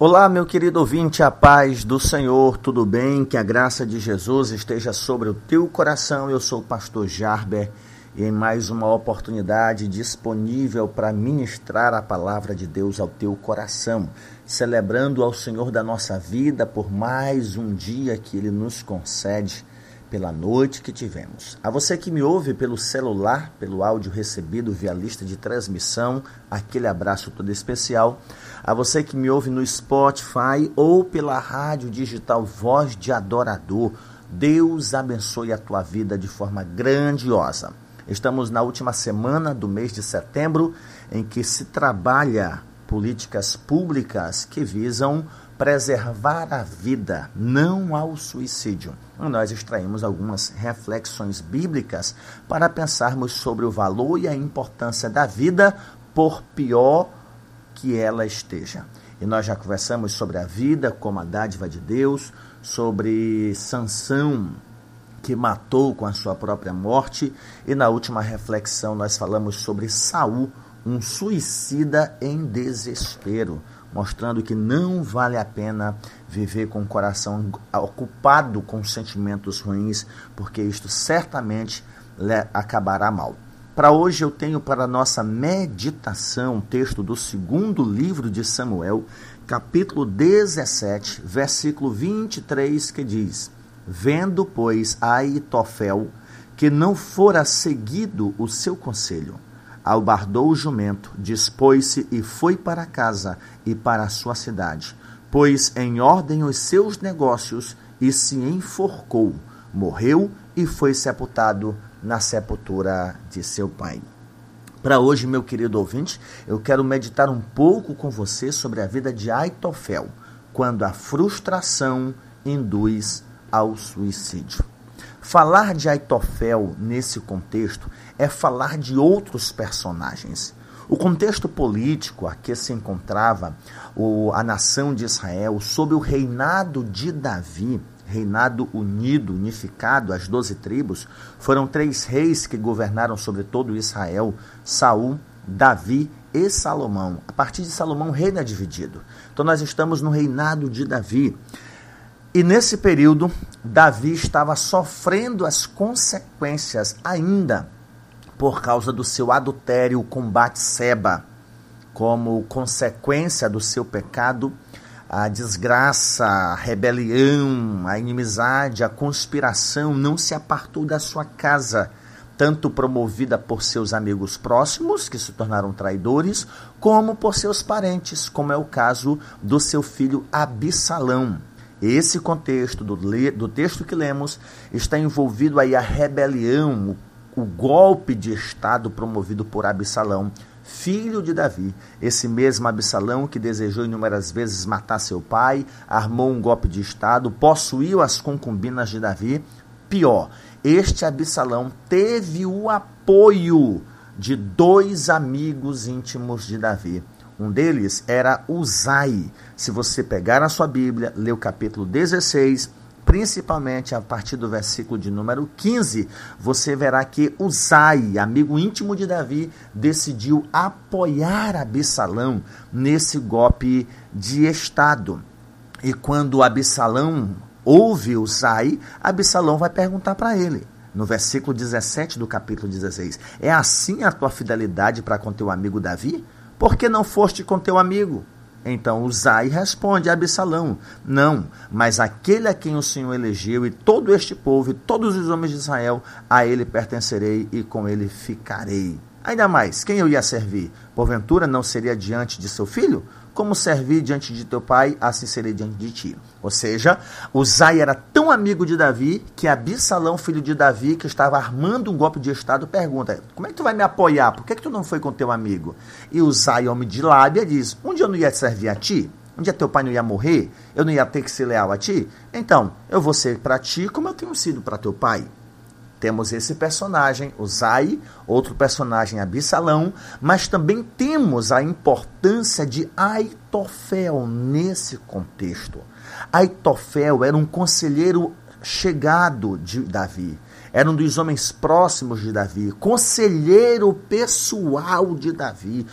Olá, meu querido ouvinte, a paz do Senhor, tudo bem? Que a graça de Jesus esteja sobre o teu coração. Eu sou o pastor Jarber e em mais uma oportunidade disponível para ministrar a palavra de Deus ao teu coração, celebrando ao Senhor da nossa vida por mais um dia que ele nos concede pela noite que tivemos. A você que me ouve pelo celular, pelo áudio recebido via lista de transmissão, aquele abraço todo especial. A você que me ouve no Spotify ou pela rádio digital Voz de Adorador, Deus abençoe a tua vida de forma grandiosa. Estamos na última semana do mês de setembro em que se trabalha políticas públicas que visam preservar a vida, não ao suicídio. Nós extraímos algumas reflexões bíblicas para pensarmos sobre o valor e a importância da vida, por pior que ela esteja. E nós já conversamos sobre a vida como a dádiva de Deus, sobre Sansão que matou com a sua própria morte, e na última reflexão nós falamos sobre Saul, um suicida em desespero mostrando que não vale a pena viver com o coração ocupado com sentimentos ruins, porque isto certamente acabará mal. Para hoje eu tenho para nossa meditação um texto do segundo livro de Samuel, capítulo 17, versículo 23, que diz: Vendo, pois, Aitofel que não fora seguido o seu conselho, albardou o jumento, dispôs-se e foi para casa e para a sua cidade, pôs em ordem os seus negócios e se enforcou, morreu e foi sepultado na sepultura de seu pai. Para hoje, meu querido ouvinte, eu quero meditar um pouco com você sobre a vida de Aitofel, quando a frustração induz ao suicídio. Falar de Aitofel nesse contexto é falar de outros personagens. O contexto político a que se encontrava a nação de Israel sob o reinado de Davi, reinado unido, unificado, as doze tribos, foram três reis que governaram sobre todo Israel: Saul, Davi e Salomão. A partir de Salomão, o reino é dividido. Então nós estamos no reinado de Davi. E nesse período, Davi estava sofrendo as consequências ainda por causa do seu adultério com Batseba. Como consequência do seu pecado, a desgraça, a rebelião, a inimizade, a conspiração não se apartou da sua casa, tanto promovida por seus amigos próximos, que se tornaram traidores, como por seus parentes, como é o caso do seu filho Absalão. Esse contexto do, do texto que lemos está envolvido aí a rebelião, o, o golpe de Estado promovido por Absalão, filho de Davi. Esse mesmo Absalão que desejou inúmeras vezes matar seu pai, armou um golpe de Estado, possuiu as concubinas de Davi. Pior, este Absalão teve o apoio de dois amigos íntimos de Davi. Um deles era Uzai. Se você pegar a sua Bíblia, ler o capítulo 16, principalmente a partir do versículo de número 15, você verá que Uzai, amigo íntimo de Davi, decidiu apoiar Absalão nesse golpe de Estado. E quando Absalão ouve Uzai, Absalão vai perguntar para ele, no versículo 17 do capítulo 16: É assim a tua fidelidade para com teu amigo Davi? Por que não foste com teu amigo? Então Uzai responde a Absalão: Não, mas aquele a quem o Senhor elegeu, e todo este povo, e todos os homens de Israel, a ele pertencerei e com ele ficarei. Ainda mais, quem eu ia servir? Porventura não seria diante de seu filho? Como servir diante de teu pai, assim serei diante de ti. Ou seja, Uzai era tão amigo de Davi que Absalão, filho de Davi, que estava armando um golpe de Estado, pergunta: Como é que tu vai me apoiar? Por que, que tu não foi com teu amigo? E Uzai, homem de lábia, diz: Um dia eu não ia servir a ti? Um dia teu pai não ia morrer? Eu não ia ter que ser leal a ti? Então, eu vou ser para ti como eu tenho sido para teu pai. Temos esse personagem, Uzai, outro personagem, Absalão, mas também temos a importância de Aitofel nesse contexto. Aitofel era um conselheiro chegado de Davi, era um dos homens próximos de Davi, conselheiro pessoal de Davi,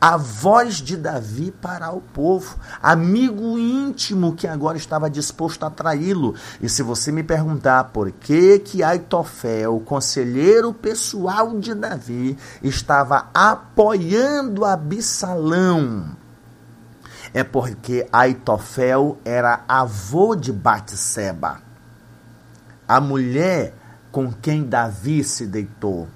a voz de Davi para o povo, amigo íntimo que agora estava disposto a traí-lo. E se você me perguntar por que que Aitofel, o conselheiro pessoal de Davi, estava apoiando Absalão, é porque Aitofel era avô de Batseba, a mulher com quem Davi se deitou,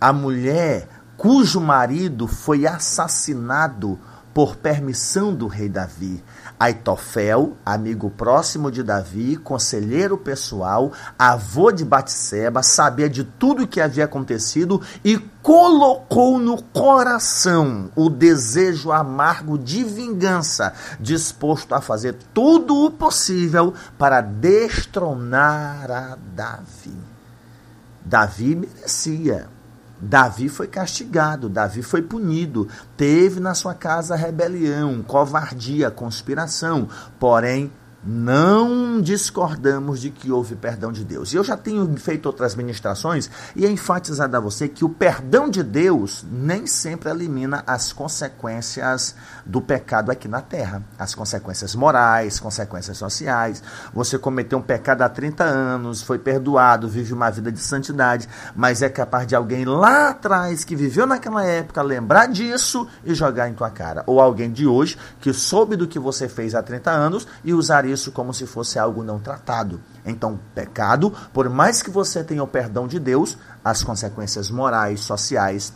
a mulher cujo marido foi assassinado por permissão do rei Davi. Aitofel, amigo próximo de Davi, conselheiro pessoal, avô de Batseba, sabia de tudo o que havia acontecido e colocou no coração o desejo amargo de vingança, disposto a fazer tudo o possível para destronar a Davi. Davi merecia Davi foi castigado, Davi foi punido, teve na sua casa rebelião, covardia, conspiração, porém não discordamos de que houve perdão de Deus. E eu já tenho feito outras ministrações e enfatizado a você que o perdão de Deus nem sempre elimina as consequências do pecado aqui na terra. As consequências morais, consequências sociais. Você cometeu um pecado há 30 anos, foi perdoado, vive uma vida de santidade, mas é capaz de alguém lá atrás que viveu naquela época lembrar disso e jogar em tua cara. Ou alguém de hoje que soube do que você fez há 30 anos e usar isso como se fosse algo não tratado. Então, pecado, por mais que você tenha o perdão de Deus, as consequências morais, sociais,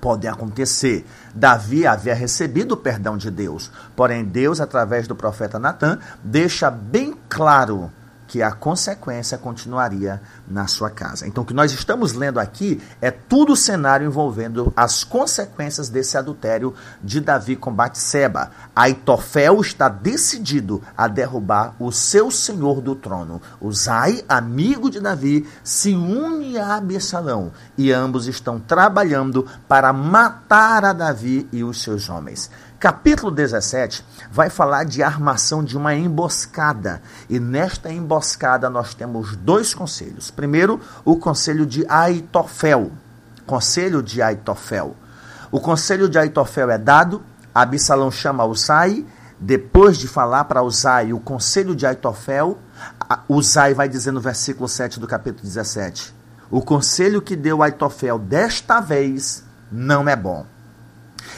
podem acontecer. Davi havia recebido o perdão de Deus, porém Deus, através do profeta Natan, deixa bem claro que a consequência continuaria na sua casa. Então, o que nós estamos lendo aqui é tudo o cenário envolvendo as consequências desse adultério de Davi com Batseba. Aitofel está decidido a derrubar o seu senhor do trono. Uzai, amigo de Davi, se une a Absalão e ambos estão trabalhando para matar a Davi e os seus homens. Capítulo 17 vai falar de armação de uma emboscada. E nesta emboscada nós temos dois conselhos. Primeiro, o conselho de Aitofel. Conselho de Aitofel. O conselho de Aitofel é dado, Absalão chama Usai, depois de falar para Usai o conselho de Aitofel, Usai vai dizer no versículo 7 do capítulo 17: O conselho que deu Aitofel desta vez não é bom.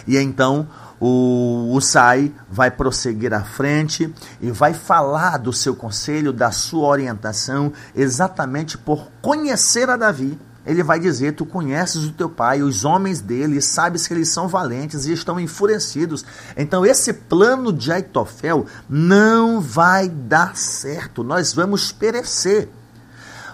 E então o Usai vai prosseguir à frente e vai falar do seu conselho, da sua orientação, exatamente por conhecer a Davi. Ele vai dizer: Tu conheces o teu pai, os homens dele, sabes que eles são valentes e estão enfurecidos. Então, esse plano de Aitofel não vai dar certo. Nós vamos perecer.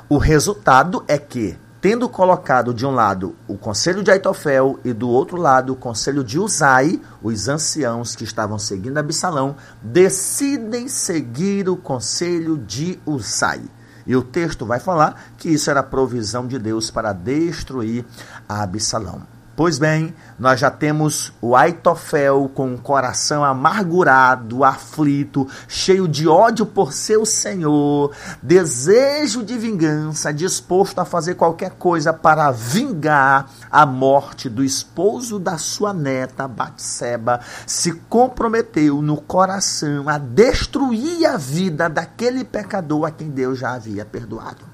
O resultado é que tendo colocado de um lado o conselho de Aitofel e do outro lado o conselho de Uzai, os anciãos que estavam seguindo Absalão decidem seguir o conselho de Uzai. E o texto vai falar que isso era provisão de Deus para destruir Absalão. Pois bem, nós já temos o Aitofel com o coração amargurado, aflito, cheio de ódio por seu senhor, desejo de vingança, disposto a fazer qualquer coisa para vingar a morte do esposo da sua neta, Batseba, se comprometeu no coração a destruir a vida daquele pecador a quem Deus já havia perdoado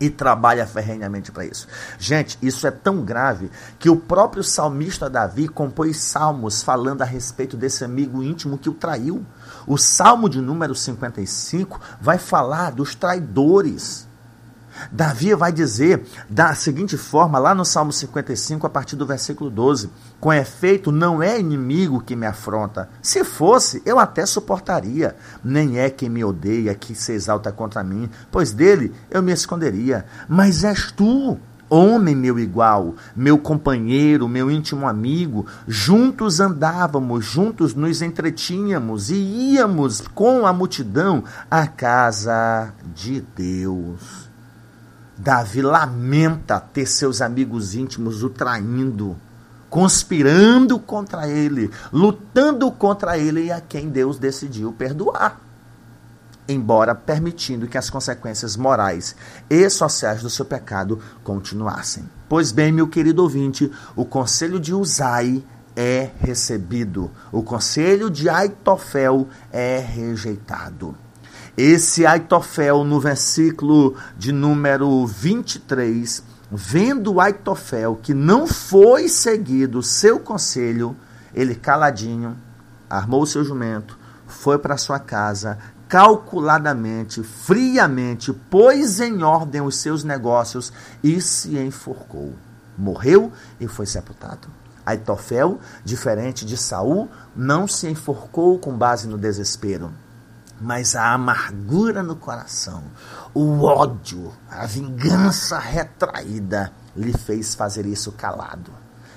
e trabalha ferrenhamente para isso. Gente, isso é tão grave que o próprio salmista Davi compôs salmos falando a respeito desse amigo íntimo que o traiu. O salmo de número 55 vai falar dos traidores. Davi vai dizer da seguinte forma, lá no Salmo 55, a partir do versículo 12: Com efeito, não é inimigo que me afronta. Se fosse, eu até suportaria. Nem é quem me odeia, que se exalta contra mim, pois dele eu me esconderia. Mas és tu, homem meu igual, meu companheiro, meu íntimo amigo, juntos andávamos, juntos nos entretínhamos e íamos com a multidão à casa de Deus. Davi lamenta ter seus amigos íntimos o traindo, conspirando contra ele, lutando contra ele e a quem Deus decidiu perdoar. Embora permitindo que as consequências morais e sociais do seu pecado continuassem. Pois bem, meu querido ouvinte, o conselho de Uzai é recebido. O conselho de Aitofel é rejeitado. Esse Aitofel, no versículo de número 23, vendo Aitofel que não foi seguido seu conselho, ele caladinho, armou seu jumento, foi para sua casa, calculadamente, friamente, pôs em ordem os seus negócios e se enforcou. Morreu e foi sepultado. Aitofel, diferente de Saul, não se enforcou com base no desespero mas a amargura no coração, o ódio, a vingança retraída lhe fez fazer isso calado.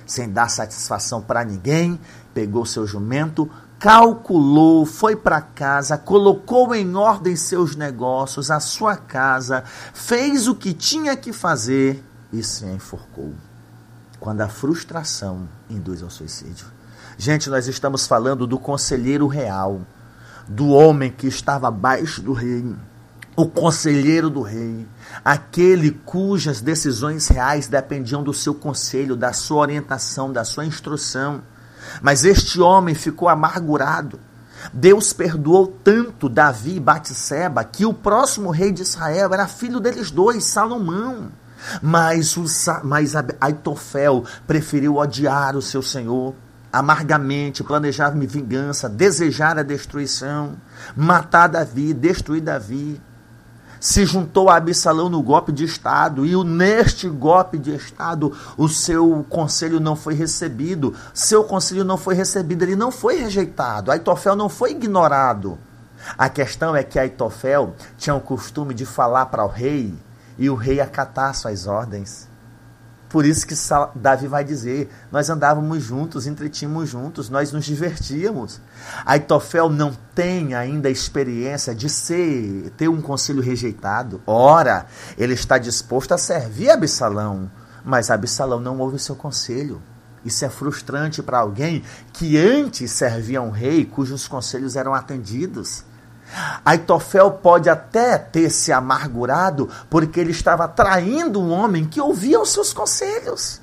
Sem dar satisfação para ninguém, pegou seu jumento, calculou, foi para casa, colocou em ordem seus negócios, a sua casa, fez o que tinha que fazer e se enforcou. Quando a frustração induz ao suicídio. Gente, nós estamos falando do conselheiro real do homem que estava abaixo do rei, o conselheiro do rei, aquele cujas decisões reais dependiam do seu conselho, da sua orientação, da sua instrução. Mas este homem ficou amargurado. Deus perdoou tanto Davi e Batseba que o próximo rei de Israel era filho deles dois, Salomão. Mas, o, mas Aitofel preferiu odiar o seu senhor amargamente, planejar vingança, desejar a destruição, matar Davi, destruir Davi. Se juntou a Absalão no golpe de Estado, e neste golpe de Estado o seu conselho não foi recebido. Seu conselho não foi recebido, ele não foi rejeitado. Aitofel não foi ignorado. A questão é que Aitofel tinha o costume de falar para o rei e o rei acatar suas ordens. Por isso que Davi vai dizer: nós andávamos juntos, entretínhamos juntos, nós nos divertíamos. Aitofel não tem ainda a experiência de ser, ter um conselho rejeitado. Ora, ele está disposto a servir Absalão, mas Absalão não ouve o seu conselho. Isso é frustrante para alguém que antes servia um rei cujos conselhos eram atendidos. Aitofel pode até ter se amargurado porque ele estava traindo um homem que ouvia os seus conselhos.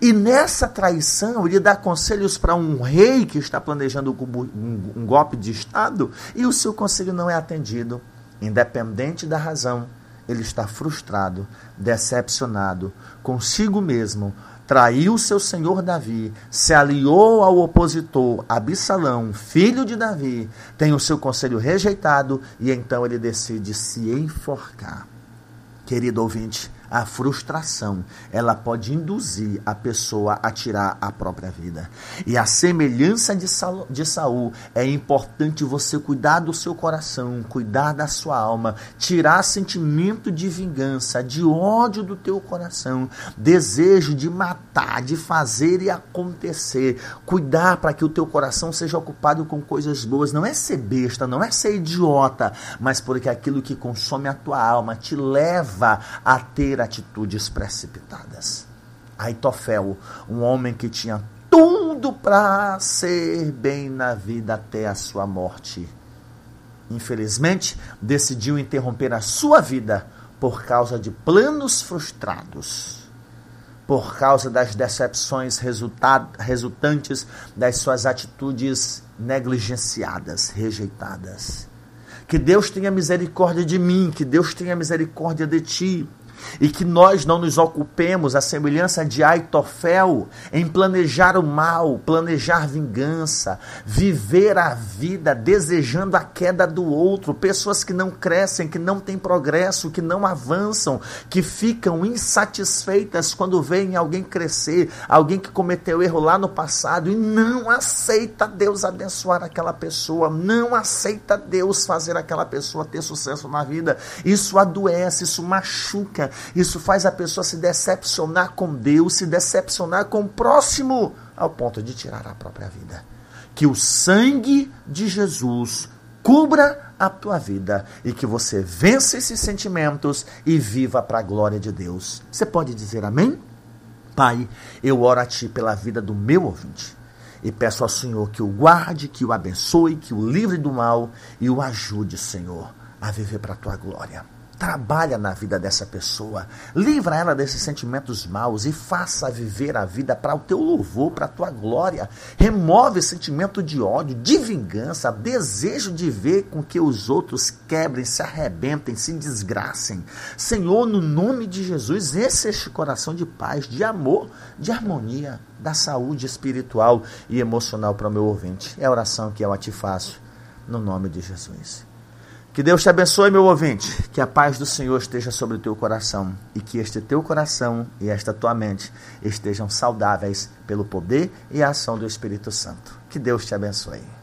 E nessa traição, ele dá conselhos para um rei que está planejando um, golpe de Estado e o seu conselho não é atendido. Independente da razão, ele está frustrado, decepcionado consigo mesmo, traiu seu senhor Davi, se aliou ao opositor Absalão, filho de Davi, tem o seu conselho rejeitado e então ele decide se enforcar. Querido ouvinte, a frustração, ela pode induzir a pessoa a tirar a própria vida. E a semelhança de, Saul, de Saul, é importante você cuidar do seu coração, cuidar da sua alma, tirar sentimento de vingança, de ódio do teu coração, desejo de matar, de fazer e acontecer. Cuidar para que o teu coração seja ocupado com coisas boas. Não é ser besta, não é ser idiota, mas porque aquilo que consome a tua alma te leva a ter atitudes precipitadas. Aitofel, um homem que tinha tudo para ser bem na vida até a sua morte. Infelizmente, decidiu interromper a sua vida por causa de planos frustrados, por causa das decepções resultantes das suas atitudes negligenciadas, rejeitadas. Que Deus tenha misericórdia de mim, que Deus tenha misericórdia de ti e que nós não nos ocupemos, a semelhança de Aitofel, em planejar o mal, planejar vingança, viver a vida desejando a queda do outro, pessoas que não crescem, que não têm progresso, que não avançam, que ficam insatisfeitas quando veem alguém crescer, alguém que cometeu erro lá no passado e não aceita Deus abençoar aquela pessoa, não aceita Deus fazer aquela pessoa ter sucesso na vida. Isso adoece, isso machuca, isso faz a pessoa se decepcionar com Deus, se decepcionar com o próximo, ao ponto de tirar a própria vida. Que o sangue de Jesus cubra a tua vida e que você vença esses sentimentos e viva para a glória de Deus. Você pode dizer amém? Pai, eu oro a Ti pela vida do meu ouvinte e peço ao Senhor que o guarde, que o abençoe, que o livre do mal e o ajude, Senhor, a viver para a Tua glória. Trabalha na vida dessa pessoa. Livra ela desses sentimentos maus e faça viver a vida para o teu louvor, para a tua glória. Remove sentimento de ódio, de vingança, desejo de ver com que os outros quebrem, se arrebentem, se desgracem. Senhor, no nome de Jesus, esse é este coração de paz, de amor, de harmonia, da saúde espiritual e emocional para o meu ouvinte. É a oração que eu te faço, no nome de Jesus. Que Deus te abençoe, meu ouvinte. Que a paz do Senhor esteja sobre o teu coração e que este teu coração e esta tua mente estejam saudáveis pelo poder e a ação do Espírito Santo. Que Deus te abençoe.